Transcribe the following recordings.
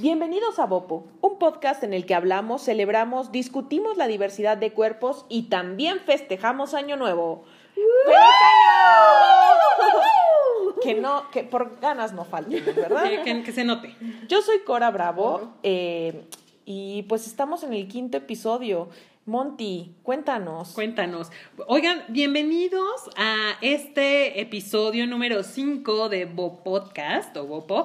Bienvenidos a Bopo, un podcast en el que hablamos, celebramos, discutimos la diversidad de cuerpos y también festejamos Año Nuevo. ¡Feliz año! que no, que por ganas no falten, ¿verdad? Que, que- que se note. Yo soy Cora Bravo eh, y pues estamos en el quinto episodio. Monty, cuéntanos. Cuéntanos. Oigan, bienvenidos a este episodio número 5 de Bo Podcast o Bopo.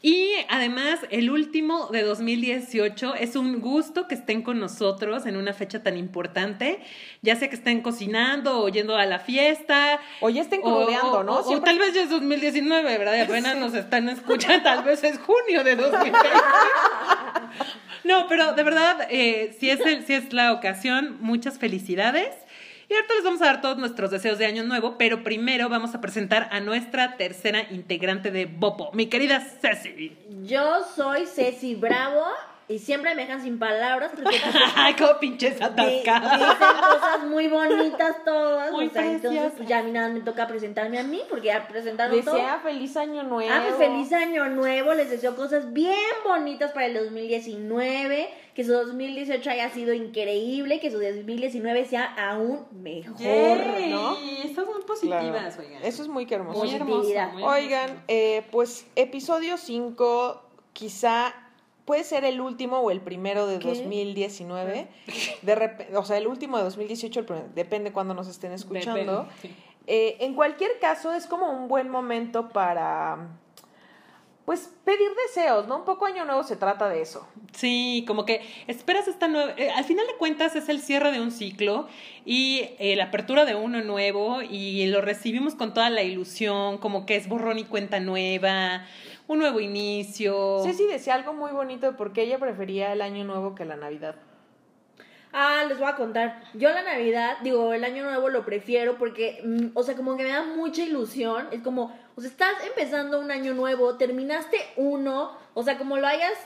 Y además, el último de 2018. Es un gusto que estén con nosotros en una fecha tan importante. Ya sea que estén cocinando o yendo a la fiesta. O ya estén crudeando, ¿no? o- tal vez ya es 2019, ¿verdad? Y apenas nos están escuchando, tal vez es junio de 2020. No, pero de verdad, eh, si, es el- si es la ocasión, muchas felicidades. Y ahorita les vamos a dar todos nuestros deseos de año nuevo, pero primero vamos a presentar a nuestra tercera integrante de Bopo, mi querida Ceci. Yo soy Ceci Bravo y siempre me dejan sin palabras porque Ay, cómo pinches atascadas. dicen cosas muy bonitas todas. Muy o sea, entonces pues ya a mí nada me toca presentarme a mí porque ya presentaron todo. Desea feliz año nuevo. Ah, pues feliz año nuevo, les deseo cosas bien bonitas para el 2019, que su 2018 haya sido increíble, que su 2019 sea aún mejor, Yay, ¿no? Están muy Claro. positivas, oigan. Eso es muy hermoso. muy hermoso. positividad. muy hermoso. Oigan, eh, pues episodio 5 quizá puede ser el último o el primero de ¿Qué? 2019. De o sea, el último de 2018, el primer- depende cuando nos estén escuchando. Eh, en cualquier caso, es como un buen momento para, pues, pedir deseos, ¿no? Un poco Año Nuevo se trata de eso. Sí, como que esperas esta nueva... eh, al final de cuentas es el cierre de un ciclo y eh, la apertura de uno nuevo y lo recibimos con toda la ilusión, como que es borrón y cuenta nueva, un nuevo inicio. Ceci decía algo muy bonito porque ella prefería el Año Nuevo que la Navidad. Ah, les voy a contar. Yo la Navidad, digo, el año nuevo lo prefiero porque, mm, o sea, como que me da mucha ilusión. Es como, o sea, estás empezando un año nuevo, terminaste uno, o sea, como lo hayas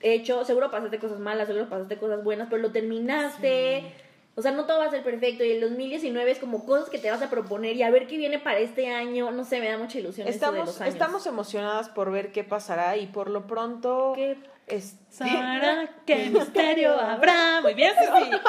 hecho, seguro pasaste cosas malas, seguro pasaste cosas buenas, pero lo terminaste. O sea, no todo va a ser perfecto. Y el 2019 es como cosas que te vas a proponer y a ver qué viene para este año. No sé, me da mucha ilusión eso de Estamos, los años. estamos emocionadas por ver qué pasará y por lo pronto... ¿Qué? Sara, qué misterio habrá. Muy bien, Ceci. Eso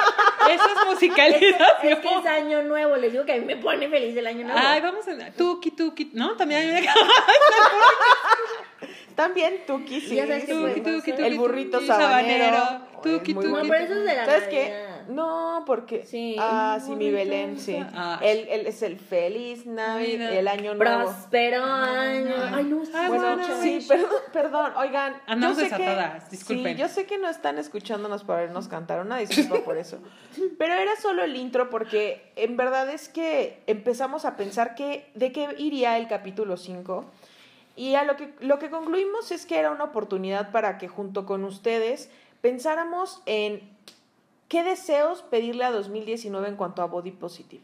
es Es que, musicalización. es que es año nuevo, les digo que a mí me pone feliz el año nuevo. Ay, vamos a... Tuki, tuki. ¿No? También hay También Tuki, sí. Ya sabes Tuki, tuki, tuki, El burrito tuki, sabanero. Tuki, tuki. No, pero eso es de la ¿Sabes qué? Navidad. No, porque... Sí. Ah, sí, mi Belén, sí. Ah. El, el- es el feliz Navidad, el año nuevo. Próspero año. Ay, no, Ah, Bueno, bueno, sí, perdón, perdón, oigan. Andamos yo sé que- desatadas, disculpen. Sí, yo sé que no están escuchándonos para vernos cantar, una disculpa por eso. Pero era solo el intro porque en verdad es que empezamos a pensar que de qué iría el capítulo 5 y a lo que, lo que concluimos es que era una oportunidad para que junto con ustedes pensáramos en qué deseos pedirle a 2019 en cuanto a body positive.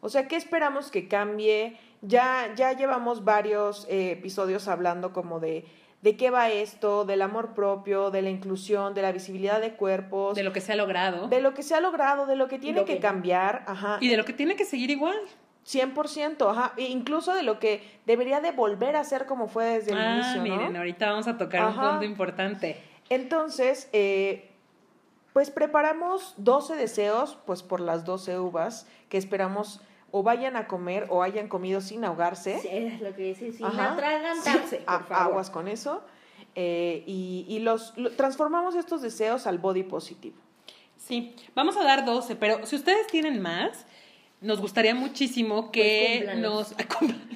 O sea, ¿qué esperamos que cambie? Ya, ya llevamos varios eh, episodios hablando como de, de qué va esto, del amor propio, de la inclusión, de la visibilidad de cuerpos, De lo que se ha logrado. de lo que se ha logrado, de lo que tiene Lo que que- cambiar, ajá, Y de lo que tiene que seguir igual. 100%, ajá, e incluso de lo que debería de volver a ser como fue desde el ah, inicio, ¿no? miren, ahorita vamos a tocar Ajá. un punto importante. Entonces, eh, pues preparamos 12 deseos, pues por las 12 uvas que esperamos o vayan a comer o hayan comido sin ahogarse. Sí, es lo que dice, sin Ajá. atragantarse, Sí, por a- favor. aguas con eso. Eh, y y los, lo- transformamos estos deseos al body positivo. Sí, vamos a dar 12, pero si ustedes tienen más, nos gustaría muchísimo que Pues nos...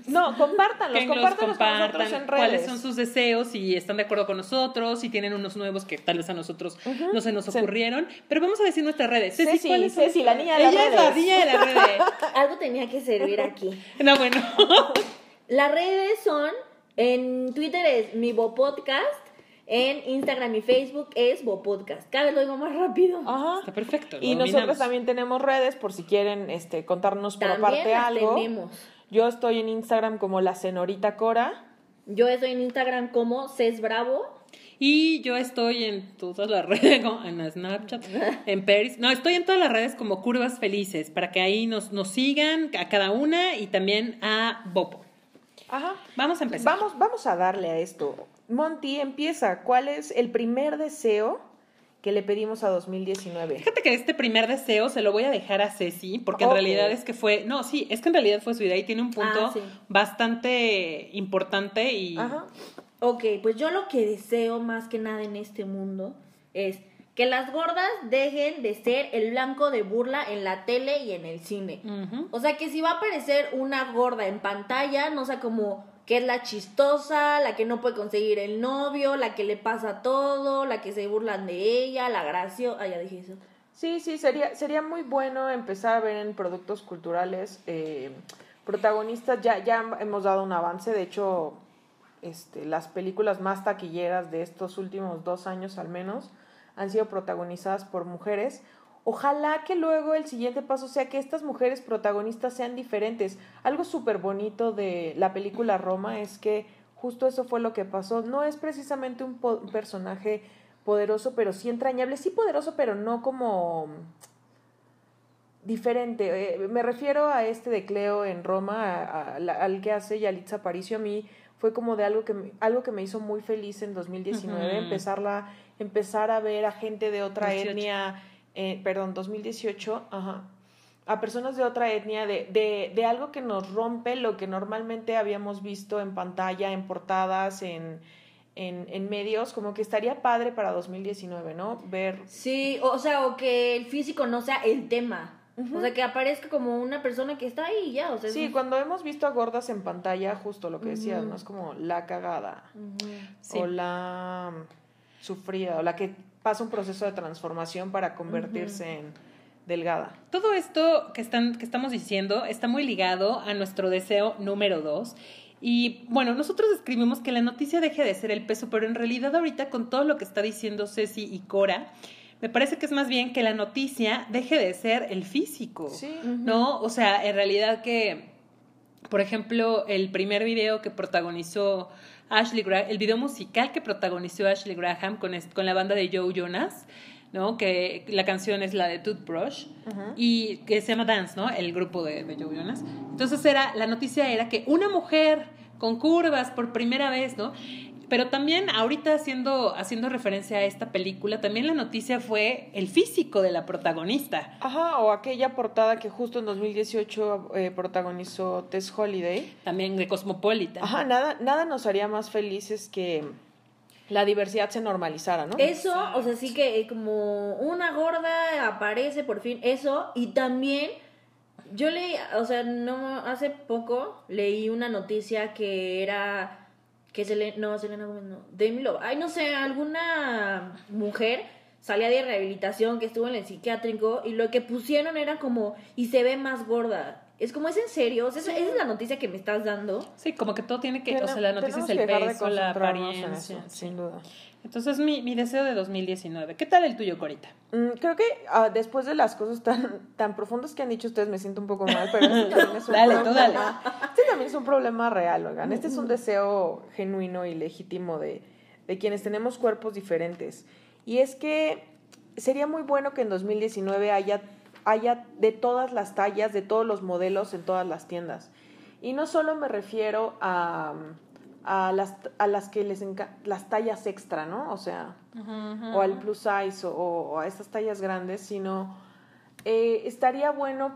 No, compártanlos, que compártanlos con nosotros en redes. cuáles son sus deseos, si están de acuerdo con nosotros, si tienen unos nuevos que tal vez a nosotros no se nos Sí. ocurrieron. Pero vamos a decir nuestras redes. Ceci, ¿cuáles son? Ceci, la niña de las Ella es la redes. niña de las redes. Algo tenía que servir aquí. No, bueno. Las redes son, en Twitter es mi Bopodcast, en Instagram y Facebook es Bopodcast. Cada vez lo digo más rápido. Ajá. Está perfecto. Y nosotros también tenemos redes por si quieren este, contarnos por También aparte las algo. tenemos. Yo estoy en Instagram como la senorita Cora. Yo estoy en Instagram como Ces Bravo. Y yo estoy en todas las redes, como en Snapchat, en Peris. No, estoy en todas las redes como Curvas Felices, para que ahí nos, nos sigan a cada una y también a Bopo. Ajá. Vamos a empezar. Vamos, vamos a darle a esto. Monty empieza. ¿Cuál es el primer deseo que le pedimos a 2019? Fíjate que este primer deseo se lo voy a dejar a Ceci, porque en realidad es que fue, no, sí, es que en realidad fue su idea y tiene un punto Ah, sí. bastante importante y Ajá. Ok, pues yo lo que deseo más que nada en este mundo es que las gordas dejen de ser el blanco de burla en la tele y en el cine. O sea, que si va a aparecer una gorda en pantalla, no sea como que es la chistosa, la que no puede conseguir el novio, la que le pasa todo, la que se burlan de ella, la graciosa. Ah, ya dije eso. Sí, sí, sería, sería muy bueno empezar a ver en productos culturales eh, protagonistas. Ya, ya hemos dado un avance, de hecho, este, las películas más taquilleras de estos últimos dos años al menos han sido protagonizadas por mujeres. Ojalá que luego el siguiente paso sea que estas mujeres protagonistas sean diferentes. Algo súper bonito de la película Roma es que justo eso fue lo que pasó. No es precisamente un, po- personaje poderoso, pero sí entrañable. Sí poderoso, pero no como diferente. Eh, me refiero a este de Cleo en Roma, a- a al que hace Yalitza Aparicio. A mí fue como de algo que me, algo que me hizo muy feliz en 2019, Ujú. empezarla, empezar a ver a gente de otra 18. etnia, eh, perdón, 2018, ajá, a personas de otra etnia, de, de, de algo que nos rompe lo que normalmente habíamos visto en pantalla, en portadas, en, en, en medios, como que estaría padre para 2019, ¿no? Ver Sí, o sea, o que el físico no sea el tema. O sea, que aparezca como una persona que está ahí ya. O sea, Sí, cuando hemos visto a gordas en pantalla, justo lo que decías. ¿no? Es como la cagada. Sí. o la mm, sufrida o la que pasa un proceso de transformación para convertirse en delgada. Todo esto que, están, que estamos diciendo está muy ligado a nuestro deseo número dos. Y bueno, nosotros escribimos que la noticia deje de ser el peso, pero en realidad ahorita con todo lo que está diciendo Ceci y Cora, me parece que es más bien que la noticia deje de ser el físico. Sí. ¿No? O sea, en realidad que, por ejemplo, el primer video que protagonizó Ashley Graham, el video musical que protagonizó Ashley Graham con, con la banda de Joe Jonas, ¿no? Que la canción es la de Toothbrush y que se llama Dance, ¿no? El grupo de, de Joe Jonas. Entonces era, la noticia era que una mujer con curvas por primera vez, ¿no? Pero también ahorita haciendo, haciendo referencia a esta película, también la noticia fue el físico de la protagonista. Ajá, o aquella portada que justo en 2018 eh, protagonizó Tess Holiday. También de Cosmopolitan. Ajá, nada, nada nos haría más felices que la diversidad se normalizara, ¿no? Eso, o sea, sí que eh, como una gorda aparece por fin, eso, y también yo leí, o sea, no, hace poco leí una noticia que era, que Selena, no, Selena Gómez, no, Demi Lovato, ay, no sé, alguna mujer salía de rehabilitación que estuvo en el psiquiátrico y lo que pusieron era como, y se ve más gorda. Es como, ¿es en serio? O sea, esa- esa es la noticia que me estás dando. Sí, como que todo tiene que, o sea, la noticia es el peso, la apariencia. eso, sí. sin duda. Entonces, mi, mi deseo de 2019. ¿Qué tal el tuyo, Corita? Mm, creo que ah, después de las cosas tan, tan profundas que han dicho ustedes me siento un poco mal, pero este también es un Dale, tú problema. Este también es un problema real, oigan. Este es un deseo genuino y legítimo de, de quienes tenemos cuerpos diferentes. Y es que sería muy bueno que en 2019 haya, haya de todas las tallas, de todos los modelos en todas las tiendas. Y no solo me refiero a, a, las, a las que les enca- las tallas extra, ¿no? O sea, o al plus size o, o a estas tallas grandes, sino eh, estaría bueno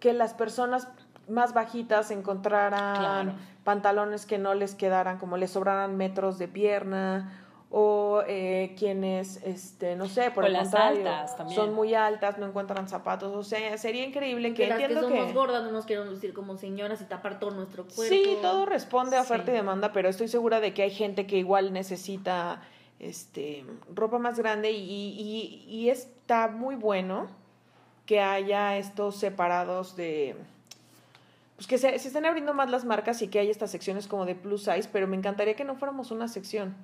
que las personas más bajitas encontraran Claro. pantalones que no les quedaran, como les sobraran metros de pierna, o eh, quienes, este, no sé, por O el las contrario, altas también. son muy altas, no encuentran zapatos, o sea, sería increíble que Que las que entiendo somos que... gordas no nos queremos vestir como señoras y tapar todo nuestro cuerpo. Sí, todo responde a oferta Sí. y demanda, pero estoy segura de que hay gente que igual necesita este ropa más grande y, y- y está muy bueno que haya estos separados de pues que se, se estén abriendo más las marcas y que haya estas secciones como de plus size, pero me encantaría que no fuéramos una sección,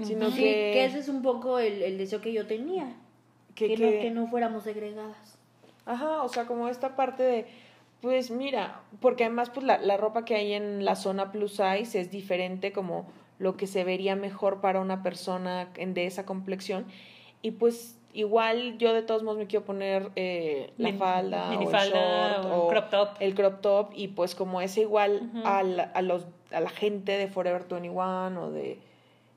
sino Sí, que, que ese es un poco el, el deseo que yo tenía. que- Que, que- no, que no fuéramos segregadas. Ajá, o sea, como esta parte de, pues mira, porque además pues la, la ropa que hay en la zona plus size es diferente como lo que se vería mejor para una persona en- de esa complexión y pues igual yo de todos modos me quiero poner eh, la Min- falda, o el minifalda, short, o crop top. el crop top, y pues como es igual a, la, a los, a la gente de Forever 21 o de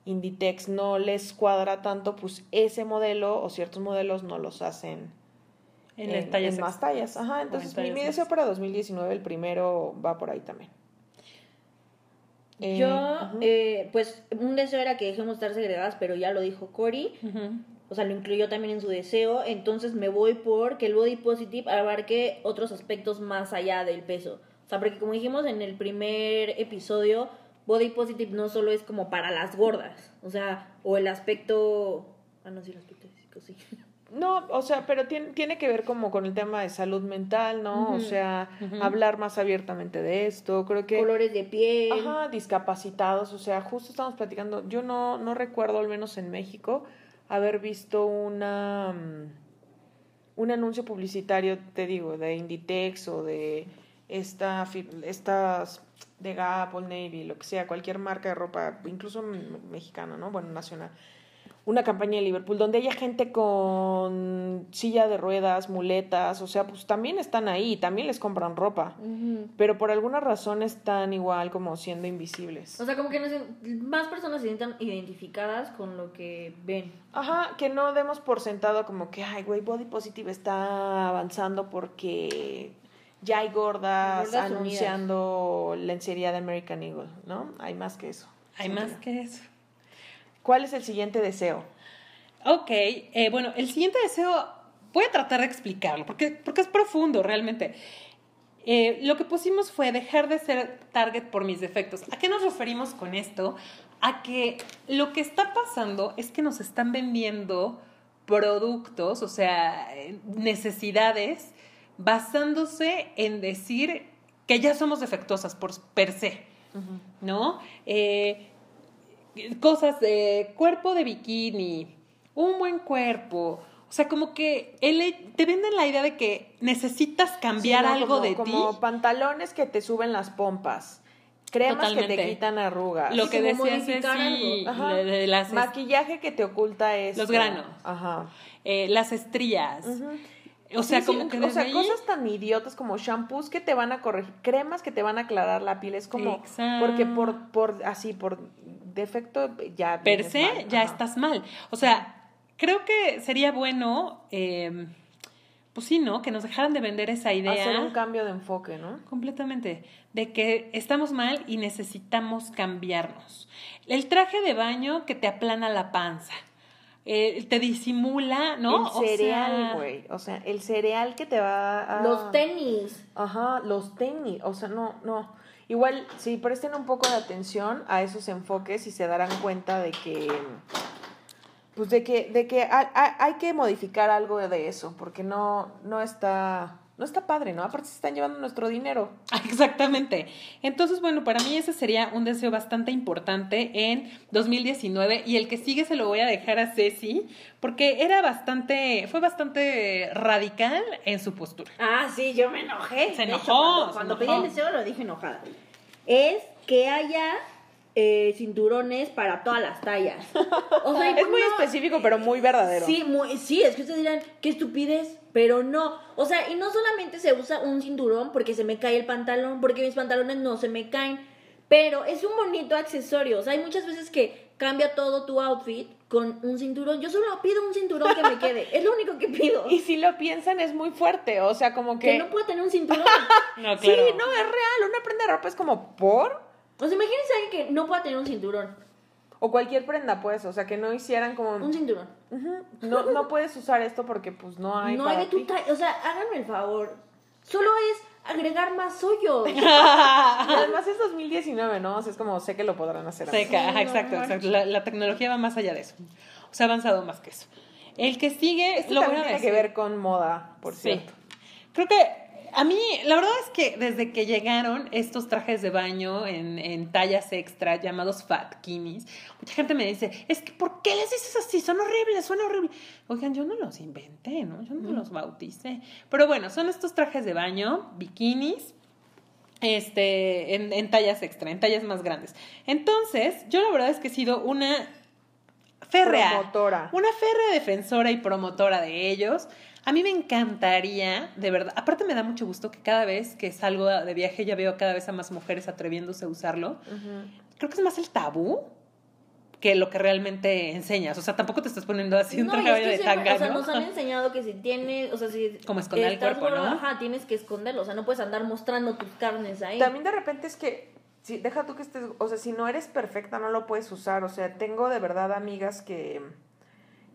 Inditex no les cuadra tanto, pues ese modelo o ciertos modelos no los hacen En, tallas en más tallas. Ajá, en entonces mi, deseo para 2019, el primero va por ahí también. Eh, Yo, ujú. eh, pues, un deseo era que dejemos de estar segregadas, pero ya lo dijo Cory. O sea, lo incluyó también en su deseo. Entonces me voy por que el body positive abarque otros aspectos más allá del peso. O sea, porque como dijimos en el primer episodio, body positive no solo es como para las gordas. O sea, o el aspecto. Ah, no, sí, el aspecto físico, sí. No, o sea, pero tiene, tiene que ver como con el tema de salud mental, ¿no? O sea, hablar más abiertamente de esto. Creo que... Colores de piel. Ajá, discapacitados, o sea, justo estamos platicando, yo no, no recuerdo, al menos en México, haber visto una mm, un anuncio publicitario, te digo, de Inditex o de esta estas de Gap, Old Navy, lo que sea, cualquier marca de ropa, incluso mexicana, ¿no? Bueno, nacional. Una campaña de Liverpool donde haya gente con silla de ruedas, muletas, o sea, pues también están ahí, también les compran ropa pero por alguna razón están igual como siendo invisibles. O sea, como que no sé, más personas se sientan identificadas con lo que ven. Ajá, que no demos por sentado como que, ay, güey, Body Positive está avanzando porque ya hay gordas, Gordas anunciando lencería de American Eagle, ¿no? Hay más que eso. Hay más que eso. ¿Cuál es el siguiente deseo? Ok, eh, bueno, el siguiente deseo voy a tratar de explicarlo porque, porque es profundo realmente. Eh, lo que pusimos fue dejar de ser target por mis defectos. ¿A qué nos referimos con esto? A que lo que está pasando es que nos están vendiendo productos, o sea, eh, necesidades, basándose en decir que ya somos defectuosas por per se, ¿no? Eh, cosas de cuerpo de bikini, un buen cuerpo. O sea, como que el- te venden la idea de que necesitas cambiar Sí, ¿no? algo como, de como ti. pantalones que te suben las pompas, cremas que te quitan arrugas, Lo que como decía modificar Ceci, algo. Ajá. de- de las, maquillaje que te oculta eso. Los granos. Ajá. eh, las estrías. Ujú. O sea, Sí, sí, como que o sea, ahí- cosas tan idiotas como shampoos que te van a corregir, cremas que te van a aclarar la piel, es como Exacto. porque por por así por defecto ya per se mal, ya ajá. estás mal. O sea, creo que sería bueno, eh, pues sí, ¿no? Que nos dejaran de vender esa idea. hacer un cambio de enfoque, ¿no? Completamente. De que estamos mal y necesitamos cambiarnos. El traje de baño que te aplana la panza. Eh, te disimula, ¿no? O El sea, cereal, güey, o sea, el cereal que te va a Los tenis. Ajá, los tenis, o sea, no, no. Igual, si presten un poco de atención a esos enfoques y se darán cuenta de que, pues de que, de que hay, hay- hay que modificar algo de eso, porque no, no está, no está padre, ¿no? Aparte se están llevando nuestro dinero. Exactamente. Entonces, bueno, para mí ese sería un deseo bastante importante en 2019 y el que sigue se lo voy a dejar a Ceci porque era bastante, fue bastante radical en su postura. Ah, sí, yo me enojé. Se enojó, cuando se cuando enojó. pedí el deseo lo dije enojada. Es que haya eh, cinturones para todas las tallas. O sea, Es muy específico, pero muy verdadero. Sí, muy, sí, es que ustedes dirán, qué estupidez, pero no. O sea, y no solamente se usa un cinturón porque se me cae el pantalón, porque mis pantalones no se me caen, pero es un bonito accesorio. O sea, hay muchas veces que cambia todo tu outfit con un cinturón. Yo solo pido un cinturón que me quede, es lo único que pido. Y si lo piensan es muy fuerte, o sea, como que... Que no puedo tener un cinturón. No, Sí, no, es real, una prenda de ropa es como por... O sea, imagínense alguien que no pueda tener un cinturón. O cualquier prenda, pues, o sea, que no hicieran como... Un cinturón. No, no puedes usar esto porque pues no hay no hay de tu. O sea, háganme el favor. Solo es agregar más hoyos. Además es 2019, ¿no? O sea, es como sé que lo podrán hacer. así. Seca, ajá, no exacto, exacto. La, la tecnología va más allá de eso. O sea, ha avanzado más que eso. El que sigue, Esto lo también tiene decir. que ver con moda, por Sí. cierto. Creo que a mí, la verdad es que desde que llegaron estos trajes de baño en, en tallas extra llamados fatkinis, mucha gente me dice, es que ¿por qué les dices así? Son horribles, son horribles. Oigan, yo no los inventé, ¿no? Yo no los bauticé. Pero bueno, son estos trajes de baño, bikinis, este, en, en tallas extra, en tallas más grandes. Entonces, yo la verdad es que he sido una férrea. Promotora. Una férrea defensora y promotora de ellos. A mí me encantaría, de verdad. Aparte me da mucho gusto que cada vez que salgo de viaje ya veo cada vez a más mujeres atreviéndose a usarlo. Creo que es más el tabú que lo que realmente enseñas. O sea, tampoco te estás poniendo así un No, traje es que de siempre- tanga, o sea, ¿no? nos han enseñado que si tienes, o sea, si Como esconder el cuerpo. Ajá, tienes que esconderlo, o sea, no puedes andar mostrando tus carnes ahí. También de repente es que, si, deja tú que estés, o sea, si no eres perfecta no lo puedes usar. O sea, tengo de verdad amigas que,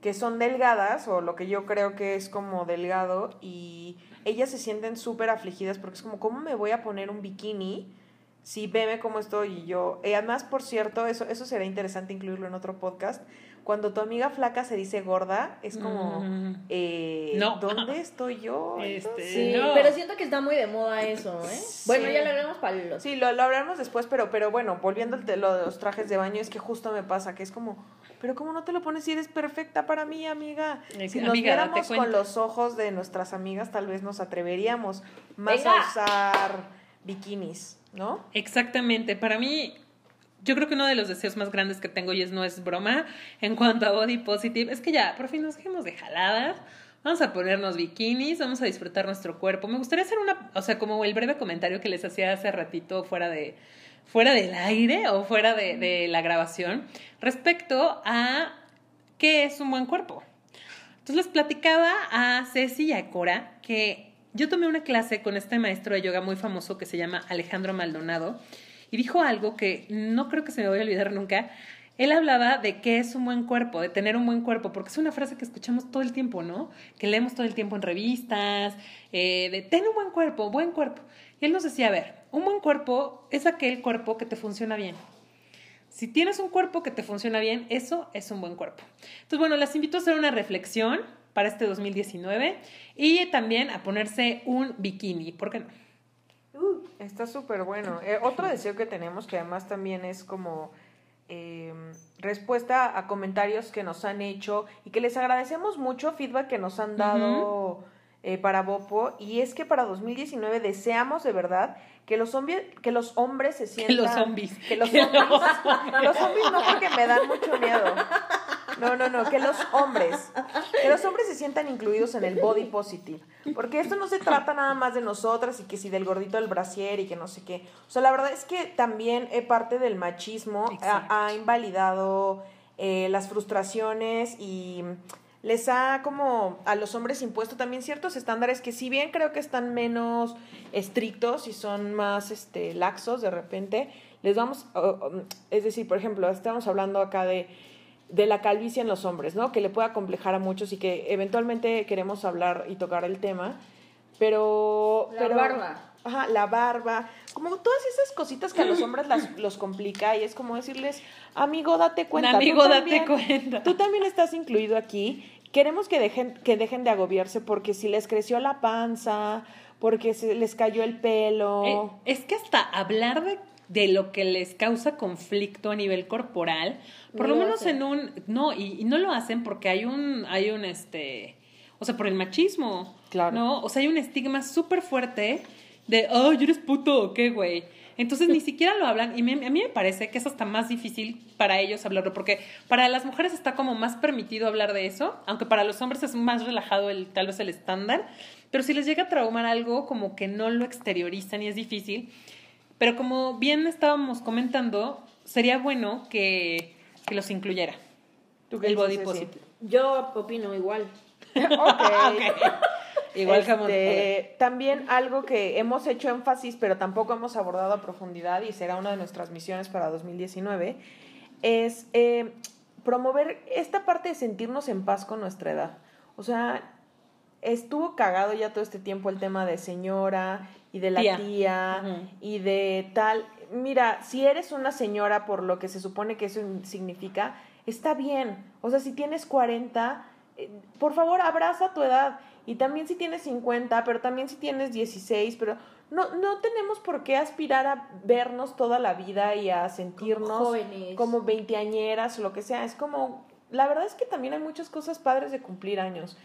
que son delgadas, o lo que yo creo que es como delgado, y ellas se sienten súper afligidas porque es como, ¿cómo me voy a poner un bikini? Si veme cómo estoy y yo. Y además, por cierto, eso, eso será interesante incluirlo en otro podcast. Cuando tu amiga flaca se dice gorda, es como, Mm. eh, No. ¿dónde estoy yo? Este, Sí, No. pero siento que está muy de moda eso, ¿eh? Sí. Bueno, ya lo hablamos para los... Sí, lo, lo hablaremos después, pero, pero bueno, volviendo al te- lo de los trajes de baño, es que justo me pasa que es como, pero ¿cómo no te lo pones si eres perfecta para mí, amiga? Ex- Si nos amiga, date viéramos con los ojos de nuestras amigas, tal vez nos atreveríamos más Venga. a usar bikinis, ¿no? Exactamente. Para mí, yo creo que uno de los deseos más grandes que tengo, y es no es broma, en cuanto a body positive, es que ya, por fin nos dejemos de jaladas. Vamos a ponernos bikinis, vamos a disfrutar nuestro cuerpo. Me gustaría hacer una, o sea, como el breve comentario que les hacía hace ratito fuera de fuera del aire o fuera de, de la grabación respecto a qué es un buen cuerpo. Entonces les platicaba a Ceci y a Cora que yo tomé una clase con este maestro de yoga muy famoso que se llama Alejandro Maldonado y dijo algo que no creo que se me vaya a olvidar nunca. Él hablaba de qué es un buen cuerpo, de tener un buen cuerpo, porque es una frase que escuchamos todo el tiempo, ¿no? Que leemos todo el tiempo en revistas, eh, de ten un buen cuerpo, buen cuerpo. Y él nos decía, a ver, un buen cuerpo es aquel cuerpo que te funciona bien. Si tienes un cuerpo que te funciona bien, eso es un buen cuerpo. Entonces, bueno, las invito a hacer una reflexión para este 2019 y también a ponerse un bikini, ¿por qué no? Está súper bueno. Eh, otro deseo que tenemos, que además también es como eh, respuesta a comentarios que nos han hecho y que les agradecemos mucho, feedback que nos han dado eh, para Bopo, y es que para 2019 deseamos de verdad que los, zombi- que los hombres se Que sientan... los zombies. Que los Que zombies. Los zombies no porque me dan mucho miedo. No, no, no, que los hombres, que los hombres se sientan incluidos en el body positive. Porque esto no se trata nada más de nosotras y que si del gordito del brasier y que no sé qué. O sea, la verdad es que también eh, parte del machismo Exacto. ha, ha invalidado eh, las frustraciones y les ha como a los hombres impuesto también ciertos estándares que si bien creo que están menos estrictos y son más este laxos de repente, les vamos, es decir, por ejemplo, estamos hablando acá de de la calvicie en los hombres, ¿no? Que le puede acomplejar a muchos y que eventualmente queremos hablar y tocar el tema, pero... La pero- barba. Ajá, la barba, como todas esas cositas que a los hombres las, los complica y es como decirles, amigo, date cuenta. Amigo, date cuenta. Tú también estás incluido aquí. Queremos que dejen, que dejen de agobiarse porque si les creció la panza, porque se les cayó el pelo. Eh, es que hasta hablar de, de lo que les causa conflicto a nivel corporal, por No lo lo menos en un, no, y, y no lo hacen porque hay un, hay un, este, o sea, por el machismo, Claro. ¿no? O sea, hay un estigma súper fuerte de, oh, eres puto, ¿o qué, güey? Entonces ni siquiera lo hablan y me- a mí me parece que es hasta más difícil para ellos hablarlo, porque para las mujeres está como más permitido hablar de eso, aunque para los hombres es más relajado el, tal vez el estándar, pero si les llega a traumar algo, como que no lo exteriorizan y es difícil. Pero como bien estábamos comentando, sería bueno que, que los incluyera. ¿Tú qué el body positive. Yo opino igual. Ok. Igual que Este, también algo que hemos hecho énfasis, pero tampoco hemos abordado a profundidad y será una de nuestras misiones para 2019, es eh, promover esta parte de sentirnos en paz con nuestra edad. O sea, estuvo cagado ya todo este tiempo el tema de señora y de la Tía. y de tal. Mira, si eres una señora por lo que se supone que eso significa, está bien. O sea, si tienes 40, eh, por favor, abraza tu edad. Y también si tienes 50, pero también si tienes 16, pero no, no tenemos por qué aspirar a vernos toda la vida y a sentirnos jóvenes. como veinteañeras o lo que sea. Es como, la verdad es que también hay muchas cosas padres de cumplir años.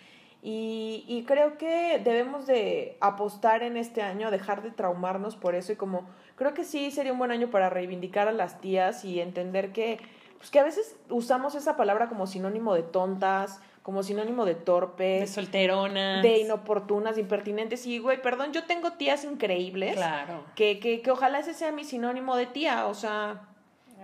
Y, y creo que debemos de apostar en este año, dejar de traumarnos por eso y como creo que sí sería un buen año para reivindicar a las tías y entender que pues que a veces usamos esa palabra como sinónimo de tontas, como sinónimo de torpes, de solteronas, de inoportunas, de impertinentes. Y, güey, perdón, yo tengo tías increíbles. Claro. Que, que, que ojalá ese sea mi sinónimo de tía, o sea...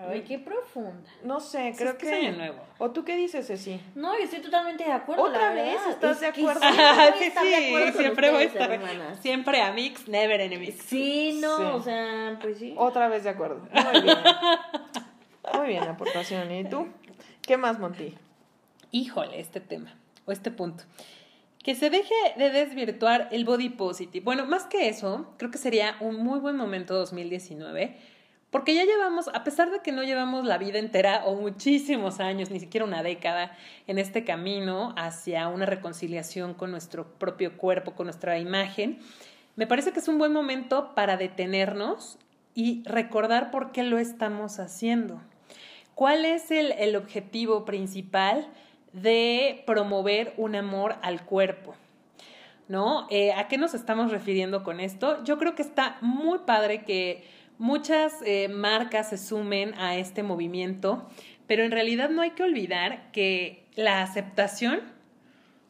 Ay, qué profunda. No sé, creo es que... que es año nuevo. ¿O tú qué dices, Ceci? No, yo estoy totalmente de acuerdo. ¿Otra la vez? ¿Estás Es de que acuerdo? siempre Ajá, voy a sí, de acuerdo siempre voy a estar. hermanas. Siempre amigos, never enemies. Sí, no, Sí. o sea, pues sí. Otra vez de acuerdo. Muy bien. Muy bien, aportación. ¿Y tú? ¿Qué más, Monty? Híjole, este tema o este punto. Que se deje de desvirtuar el body positive. Bueno, más que eso, creo que sería un muy buen momento 2019, porque ya llevamos, a pesar de que no llevamos la vida entera o muchísimos años, ni siquiera una década, en este camino hacia una reconciliación con nuestro propio cuerpo, con nuestra imagen, me parece que es un buen momento para detenernos y recordar por qué lo estamos haciendo. ¿Cuál es el, el objetivo principal de promover un amor al cuerpo? ¿No? Eh, ¿A qué nos estamos refiriendo con esto? Yo creo que está muy padre que muchas eh, marcas se sumen a este movimiento, pero en realidad no hay que olvidar que la aceptación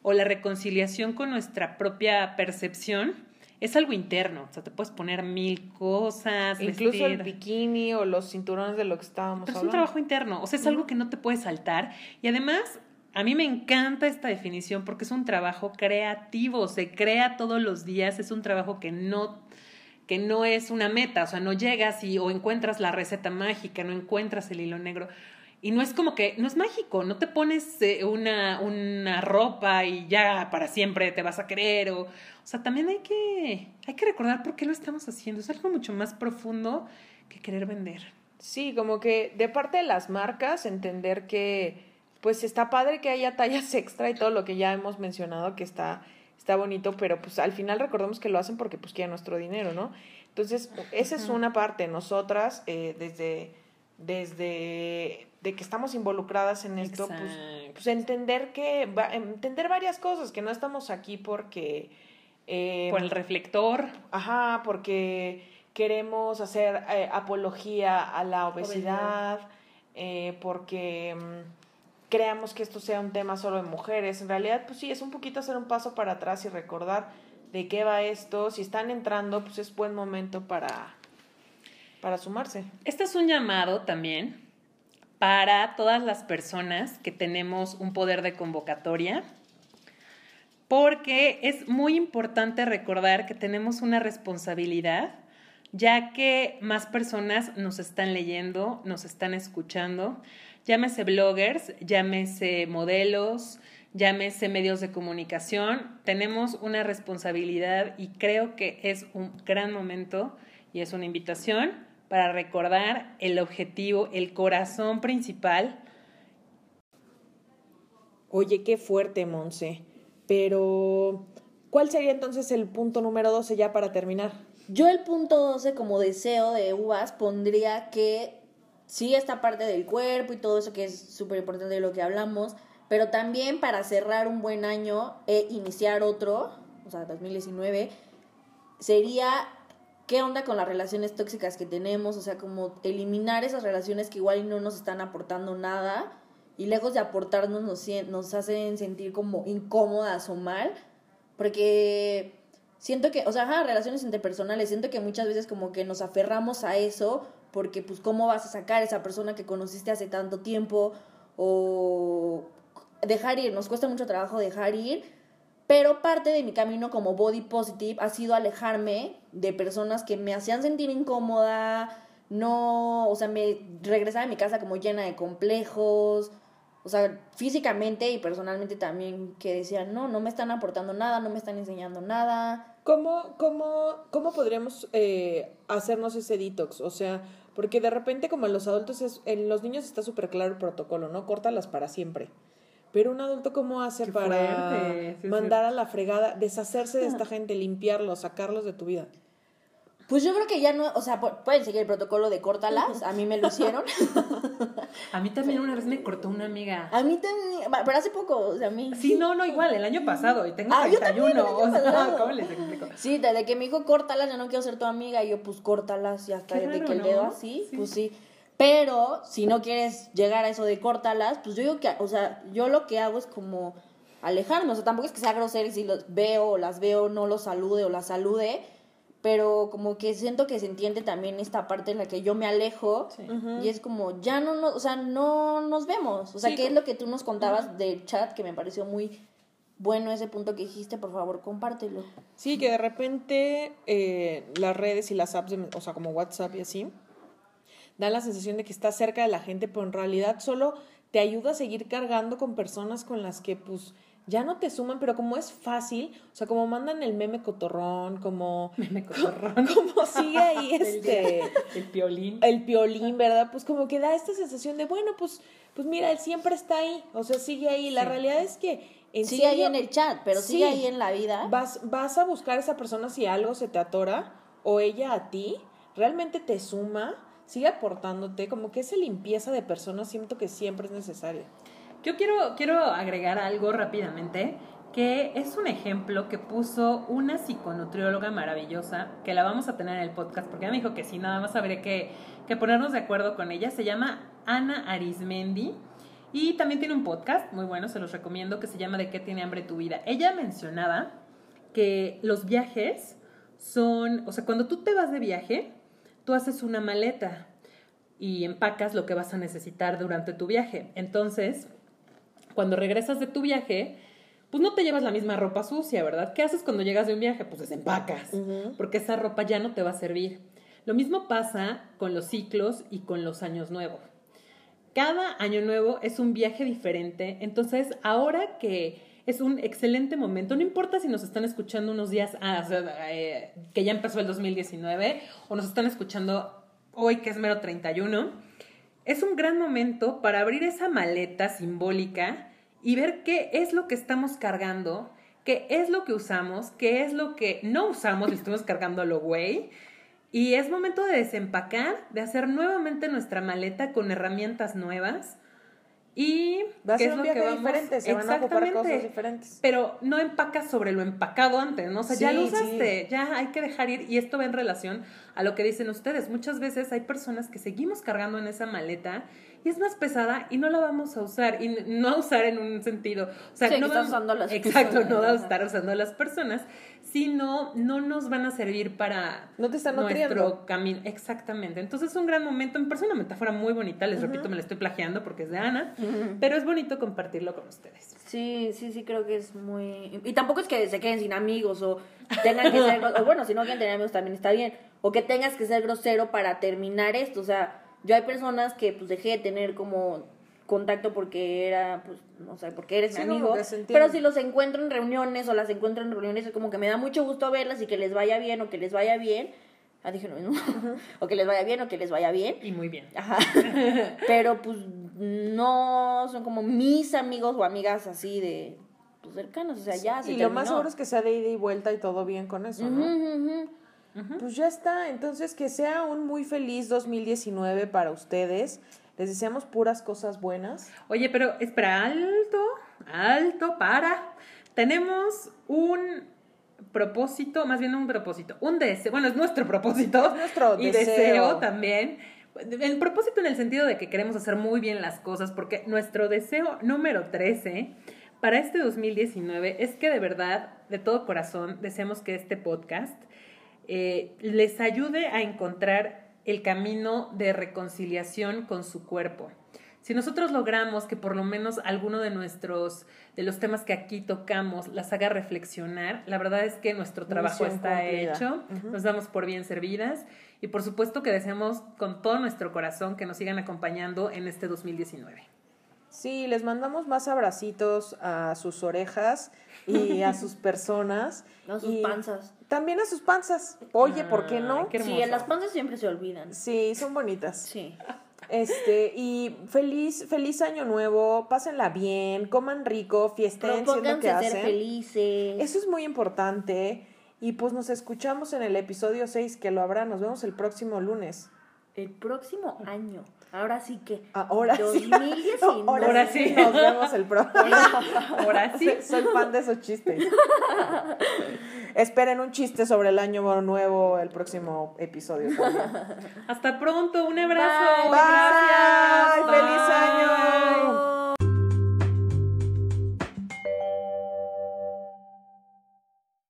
o la reconciliación con nuestra propia percepción es algo interno. O sea, te puedes poner mil cosas. Incluso el bikini o los cinturones de lo que estábamos Pero es un hablando. trabajo interno, o sea, es algo que no te puede saltar. Y además, a mí me encanta esta definición porque es un trabajo creativo, se crea todos los días, es un trabajo que no que no es una meta, o sea, no llegas y o encuentras la receta mágica, no encuentras el hilo negro. Y no es como que, no es mágico, no te pones eh, una, una ropa y ya para siempre te vas a querer. O, o sea, también hay que, hay que recordar por qué lo estamos haciendo. Es algo mucho más profundo que querer vender. Sí, como que de parte de las marcas entender que pues está padre que haya tallas extra y todo lo que ya hemos mencionado que está está bonito, pero pues al final recordemos que lo hacen porque pues quieren nuestro dinero, ¿no? Entonces, esa es una parte. Nosotras, eh, desde, desde de que estamos involucradas en esto, pues, pues entender que, entender varias cosas, que no estamos aquí porque... eh, Por el reflector. Ajá, porque queremos hacer eh, apología a la obesidad, eh, porque mm, creamos que esto sea un tema solo de mujeres. En realidad, pues sí, es un poquito hacer un paso para atrás y recordar de qué va esto. Si están entrando, pues es buen momento para, para sumarse. Este es un llamado también para todas las personas que tenemos un poder de convocatoria, porque es muy importante recordar que tenemos una responsabilidad, ya que más personas nos están leyendo, nos están escuchando, llámese bloggers, llámese modelos, llámese medios de comunicación, tenemos una responsabilidad y creo que es un gran momento y es una invitación para recordar el objetivo, el corazón principal. Oye, qué fuerte, Monse. Pero, ¿cuál sería entonces el punto número 12 ya para terminar? Yo el punto 12 como deseo de uvas pondría que sí esta parte del cuerpo y todo eso que es súper importante de lo que hablamos, pero también para cerrar un buen año e iniciar otro, o sea, 2019, sería qué onda con las relaciones tóxicas que tenemos, o sea, como eliminar esas relaciones que igual no nos están aportando nada y lejos de aportarnos nos, nos hacen sentir como incómodas o mal, porque siento que, o sea, relaciones interpersonales, siento que muchas veces como que nos aferramos a eso porque pues cómo vas a sacar a esa persona que conociste hace tanto tiempo o dejar ir, nos cuesta mucho trabajo dejar ir, pero parte de mi camino como body positive ha sido alejarme de personas que me hacían sentir incómoda, no, o sea, me regresaba a mi casa como llena de complejos, o sea, físicamente y personalmente también que decían, no, no me están aportando nada, no me están enseñando nada. ¿Cómo, cómo, cómo podríamos eh, hacernos ese detox? O sea, porque de repente como en los adultos, es, en los niños está súper claro el protocolo, ¿no? Córtalas para siempre. Pero un adulto, ¿cómo hace Qué para fuerte, sí, mandar a la fregada, deshacerse de esta gente, limpiarlos, sacarlos de tu vida? Pues yo creo que ya no, o sea, pu- pueden seguir el protocolo de córtalas, a mí me lo hicieron. A mí también una vez me cortó una amiga. A mí también, pero hace poco, o sea, a mí. Sí, no, no, igual, el año pasado, y tengo Ah, yo también, 31, el año o sea. ¿cómo les explico? Sí, desde que me dijo córtalas, ya no quiero ser tu amiga, y yo pues córtalas, y hasta desde que el ¿no? dedo así, Sí. pues sí. Pero si no quieres llegar a eso de córtalas, pues yo digo que, o sea, yo lo que hago es como alejarme. O sea, tampoco es que sea grosero y si los veo o las veo, no los salude o las salude. Pero como que siento que se entiende también esta parte en la que yo me alejo y es como, ya no, no, o sea, no nos vemos. O sea, Sí, ¿qué es lo que tú nos contabas del chat que me pareció muy bueno ese punto que dijiste? Por favor, compártelo. Sí, que de repente eh, las redes y las apps, de- o sea, como WhatsApp y así, dan la sensación de que estás cerca de la gente, pero en realidad solo te ayuda a seguir cargando con personas con las que, pues, ya no te suman, pero como es fácil, o sea, como mandan el meme cotorrón, como, Me cotorrón. como sigue ahí este El piolín. el piolín, ¿verdad? Pues como que da esta sensación de, bueno, pues, pues mira, él siempre está ahí, o sea, sigue ahí. La Sí. realidad es que en sigue ahí en el chat, pero Sí. sigue ahí en la vida. Vas, vas a buscar a esa persona si algo se te atora o ella a ti, realmente te suma, sigue aportándote, como que esa limpieza de personas siento que siempre es necesaria. Yo quiero, quiero agregar algo rápidamente, que es un ejemplo que puso una psiconutrióloga maravillosa, que la vamos a tener en el podcast, porque ella me dijo que sí, nada más habría que, que ponernos de acuerdo con ella. Se llama Ana Arismendi y también tiene un podcast muy bueno, se los recomiendo, que se llama ¿De qué tiene hambre tu vida? Ella mencionaba que los viajes son, o sea, cuando tú te vas de viaje, tú haces una maleta y empacas lo que vas a necesitar durante tu viaje. Entonces, cuando regresas de tu viaje, pues no te llevas la misma ropa sucia, ¿verdad? ¿Qué haces cuando llegas de un viaje? Pues desempacas, porque esa ropa ya no te va a servir. Lo mismo pasa con los ciclos y con los años nuevos. Cada año nuevo es un viaje diferente, entonces ahora que es un excelente momento, no importa si nos están escuchando unos días, ah, o sea, eh, que ya empezó el 2019, o nos están escuchando hoy que es mero 31, es un gran momento para abrir esa maleta simbólica y ver qué es lo que estamos cargando, qué es lo que usamos, qué es lo que no usamos y estamos cargando a lo güey. Y es momento de desempacar, de hacer nuevamente nuestra maleta con herramientas nuevas. Y Va a ¿qué ser es un viaje que vamos- diferente, se van a ocupar cosas diferentes. Pero no empacas sobre lo empacado antes, ¿no? O sea, ya lo sí. usaste, ya hay que dejar ir. Y esto va en relación a lo que dicen ustedes. Muchas veces hay personas que seguimos cargando en esa maleta y es más pesada y no la vamos a usar. Y no a usar en un sentido. O sea, Sí, que no vamos- usando a las Exacto, personas, no vamos a estar usando a las personas, sino no nos van a servir para No te están nuestro camino. Exactamente. Entonces es un gran momento. Me parece una metáfora muy bonita. Les repito, me la estoy plagiando porque es de Ana. Pero es bonito compartirlo con ustedes. Sí, sí, sí, creo que es muy... Y tampoco es que se queden sin amigos o tengan que ser... o bueno, si no quieren tener amigos también está bien. O que tengas que ser grosero para terminar esto. O sea, yo hay personas que pues dejé de tener como contacto porque era, pues, no sé, porque eres Sí, mi no, amigo. Pero si los encuentro en reuniones o las encuentro en reuniones, es como que me da mucho gusto verlas y que les vaya bien o que les vaya bien. Ah, dije lo mismo. o que les vaya bien o que les vaya bien. Y muy bien. Ajá. Pero pues no son como mis amigos o amigas así de pues, cercanos, o sea, ya se y lo más seguro es que sea de ida y vuelta y todo bien con eso, Ujú, Pues ya está, entonces que sea un muy feliz 2019 para ustedes. Les deseamos puras cosas buenas. Oye, pero espera, alto, alto, para. Tenemos un propósito, más bien un propósito, un deseo, bueno, es nuestro propósito. Es nuestro y deseo. deseo también. El propósito en el sentido de que queremos hacer muy bien las cosas, porque nuestro deseo número 13 para este 2019 es que de verdad, de todo corazón, deseamos que este podcast eh, les ayude a encontrar el camino de reconciliación con su cuerpo. Si nosotros logramos que por lo menos alguno de nuestros, de los temas que aquí tocamos, las haga reflexionar, la verdad es que nuestro trabajo Misión está cumplida. hecho, nos damos por bien servidas y por supuesto que deseamos con todo nuestro corazón que nos sigan acompañando en este 2019. Sí, les mandamos más abracitos a sus orejas y a sus personas. A sus y panzas. También a sus panzas. Oye, ¿por qué no? Ay, qué Sí, en las panzas siempre se olvidan. Sí, son bonitas. Sí. Este, y feliz, feliz año nuevo, pásenla bien, coman rico, fiesten, siendo que a ser hacen. felices. Eso es muy importante. Y pues nos escuchamos en el episodio 6, que lo habrá. Nos vemos el próximo lunes. El próximo año. Ahora sí que. Ahora sí. 2019. Ahora sí. Nos vemos el próximo. Ahora sí. Soy fan de esos chistes. Esperen un chiste sobre el año nuevo el próximo episodio. Hasta pronto, un abrazo. Bye. Bye. Gracias. Feliz año. Bye.